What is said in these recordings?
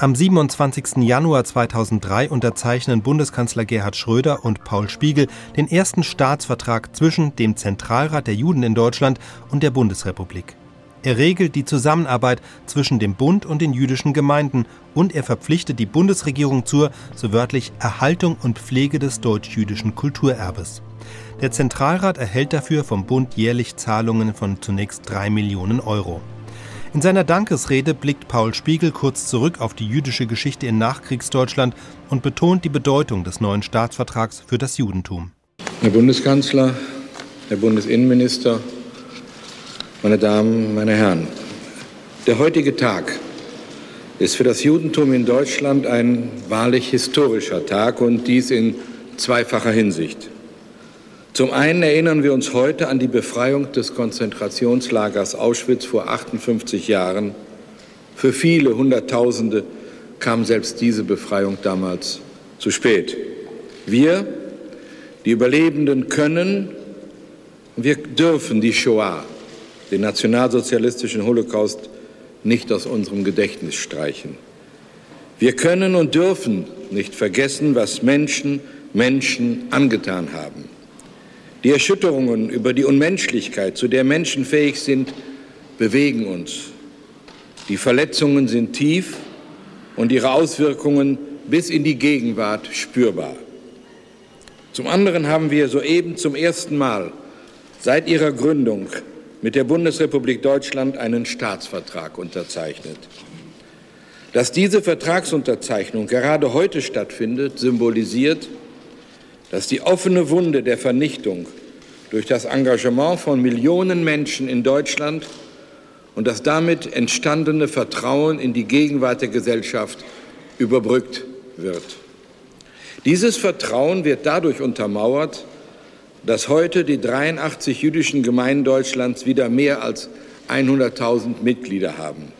Am 27. Januar 2003 unterzeichnen Bundeskanzler Gerhard Schröder und Paul Spiegel den ersten Staatsvertrag zwischen dem Zentralrat der Juden in Deutschland und der Bundesrepublik. Er regelt die Zusammenarbeit zwischen dem Bund und den jüdischen Gemeinden und er verpflichtet die Bundesregierung zur, so wörtlich, Erhaltung und Pflege des deutsch-jüdischen Kulturerbes. Der Zentralrat erhält dafür vom Bund jährlich Zahlungen von zunächst drei Millionen Euro. In seiner Dankesrede blickt Paul Spiegel kurz zurück auf die jüdische Geschichte in Nachkriegsdeutschland und betont die Bedeutung des neuen Staatsvertrags für das Judentum. Herr Bundeskanzler, Herr Bundesinnenminister, meine Damen, meine Herren, der heutige Tag ist für das Judentum in Deutschland ein wahrlich historischer Tag und dies in zweifacher Hinsicht. Zum einen erinnern wir uns heute an die Befreiung des Konzentrationslagers Auschwitz vor 58 Jahren. Für viele Hunderttausende kam selbst diese Befreiung damals zu spät. Wir, die Überlebenden, können und wir dürfen die Shoah, den nationalsozialistischen Holocaust, nicht aus unserem Gedächtnis streichen. Wir können und dürfen nicht vergessen, was Menschen Menschen angetan haben. Die Erschütterungen über die Unmenschlichkeit, zu der Menschen fähig sind, bewegen uns. Die Verletzungen sind tief und ihre Auswirkungen bis in die Gegenwart spürbar. Zum anderen haben wir soeben zum ersten Mal seit ihrer Gründung mit der Bundesrepublik Deutschland einen Staatsvertrag unterzeichnet. Dass diese Vertragsunterzeichnung gerade heute stattfindet, symbolisiert, dass die offene Wunde der Vernichtung durch das Engagement von Millionen Menschen in Deutschland und das damit entstandene Vertrauen in die Gegenwart der Gesellschaft überbrückt wird. Dieses Vertrauen wird dadurch untermauert, dass heute die 83 jüdischen Gemeinden Deutschlands wieder mehr als 100.000 Mitglieder haben.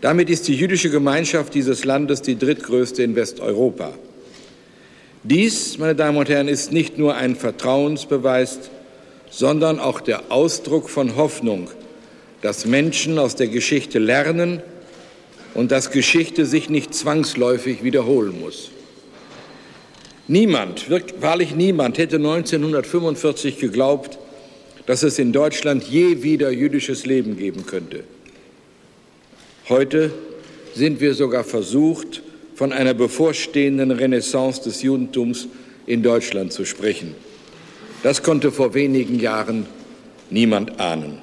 Damit ist die jüdische Gemeinschaft dieses Landes die drittgrößte in Westeuropa. Dies, meine Damen und Herren, ist nicht nur ein Vertrauensbeweis, sondern auch der Ausdruck von Hoffnung, dass Menschen aus der Geschichte lernen und dass Geschichte sich nicht zwangsläufig wiederholen muss. Niemand, wahrlich niemand hätte 1945 geglaubt, dass es in Deutschland je wieder jüdisches Leben geben könnte. Heute sind wir sogar versucht, von einer bevorstehenden Renaissance des Judentums in Deutschland zu sprechen. Das konnte vor wenigen Jahren niemand ahnen.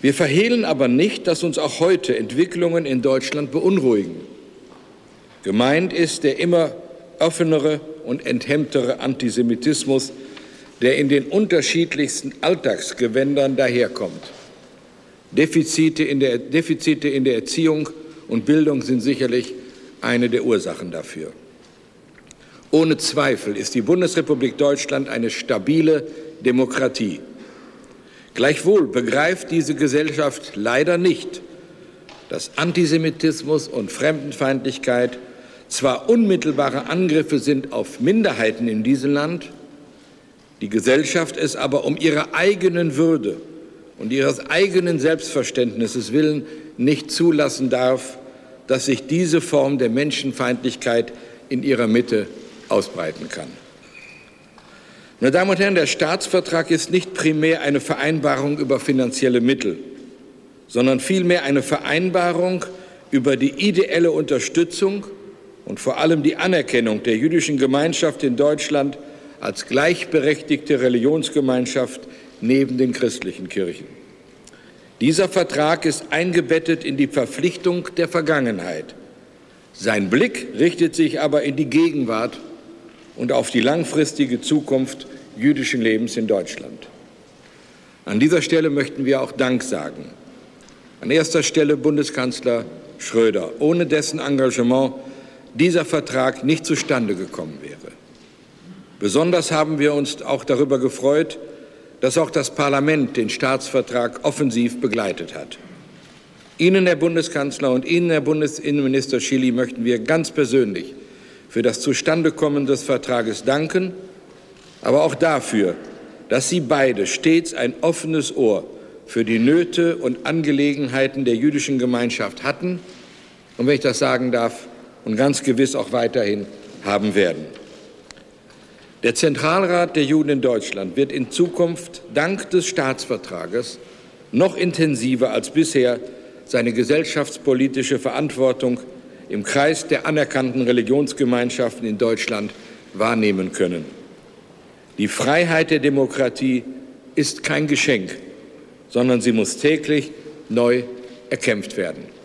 Wir verhehlen aber nicht, dass uns auch heute Entwicklungen in Deutschland beunruhigen. Gemeint ist der immer offenere und enthemmtere Antisemitismus, der in den unterschiedlichsten Alltagsgewändern daherkommt. Defizite in der, Defizite in der Erziehung und Bildung sind sicherlich eine der Ursachen dafür. Ohne Zweifel ist die Bundesrepublik Deutschland eine stabile Demokratie. Gleichwohl begreift diese Gesellschaft leider nicht, dass Antisemitismus und Fremdenfeindlichkeit zwar unmittelbare Angriffe sind auf Minderheiten in diesem Land, die Gesellschaft es aber um ihre eigenen Würde und ihres eigenen Selbstverständnisses willen nicht zulassen darf, dass sich diese Form der Menschenfeindlichkeit in ihrer Mitte ausbreiten kann. Meine Damen und Herren, der Staatsvertrag ist nicht primär eine Vereinbarung über finanzielle Mittel, sondern vielmehr eine Vereinbarung über die ideelle Unterstützung und vor allem die Anerkennung der jüdischen Gemeinschaft in Deutschland als gleichberechtigte Religionsgemeinschaft neben den christlichen Kirchen. Dieser Vertrag ist eingebettet in die Verpflichtung der Vergangenheit. Sein Blick richtet sich aber in die Gegenwart und auf die langfristige Zukunft jüdischen Lebens in Deutschland. An dieser Stelle möchten wir auch Dank sagen. An erster Stelle Bundeskanzler Schröder, ohne dessen Engagement dieser Vertrag nicht zustande gekommen wäre. Besonders haben wir uns auch darüber gefreut, dass auch das Parlament den Staatsvertrag offensiv begleitet hat. Ihnen, Herr Bundeskanzler, und Ihnen, Herr Bundesinnenminister Schilly, möchten wir ganz persönlich für das Zustandekommen des Vertrages danken, aber auch dafür, dass Sie beide stets ein offenes Ohr für die Nöte und Angelegenheiten der jüdischen Gemeinschaft hatten und wenn ich das sagen darf, und ganz gewiss auch weiterhin haben werden. Der Zentralrat der Juden in Deutschland wird in Zukunft dank des Staatsvertrages noch intensiver als bisher seine gesellschaftspolitische Verantwortung im Kreis der anerkannten Religionsgemeinschaften in Deutschland wahrnehmen können. Die Freiheit der Demokratie ist kein Geschenk, sondern sie muss täglich neu erkämpft werden.